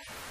you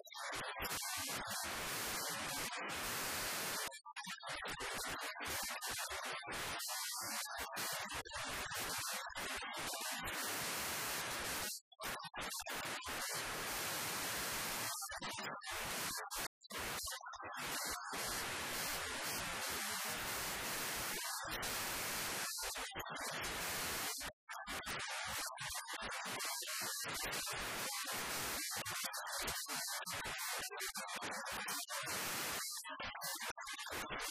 you you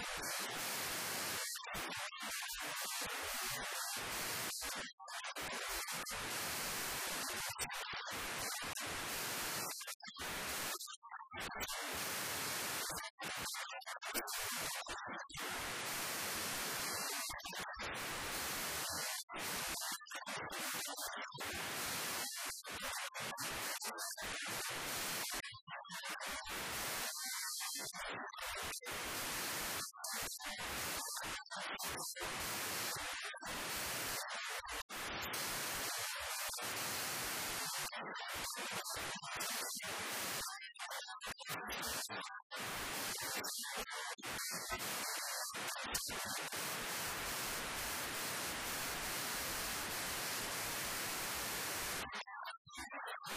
you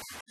you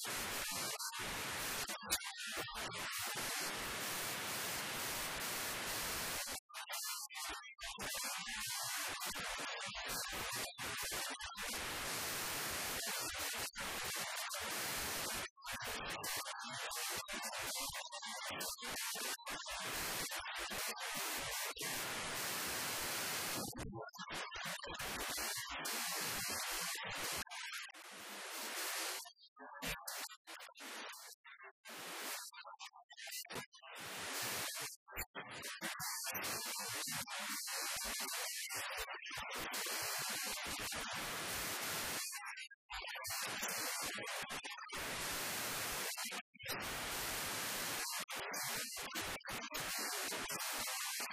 フワちゃん。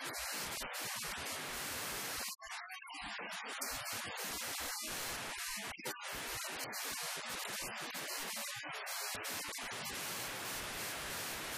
私たちはこの辺で一番大きな声を上げているのはどうでしょう?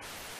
Yeah.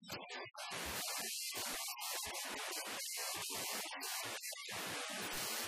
Thank you.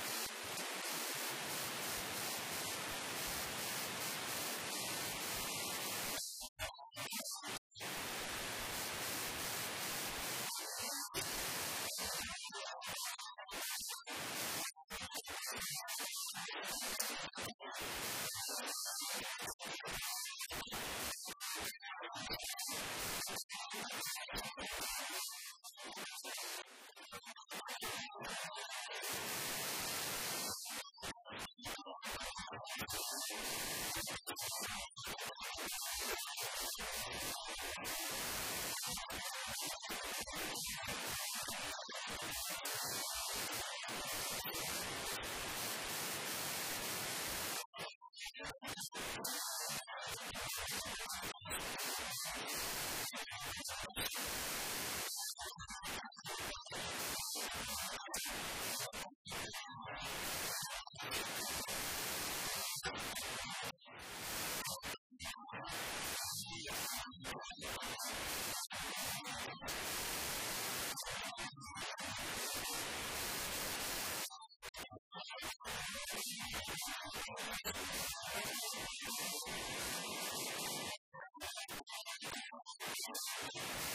し。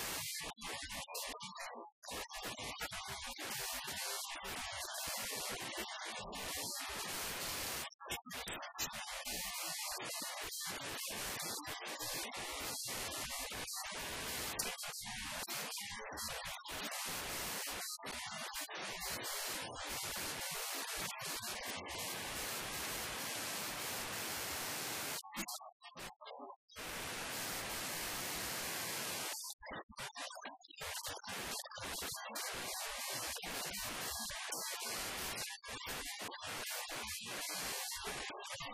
you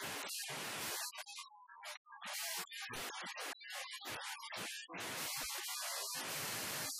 Thank you.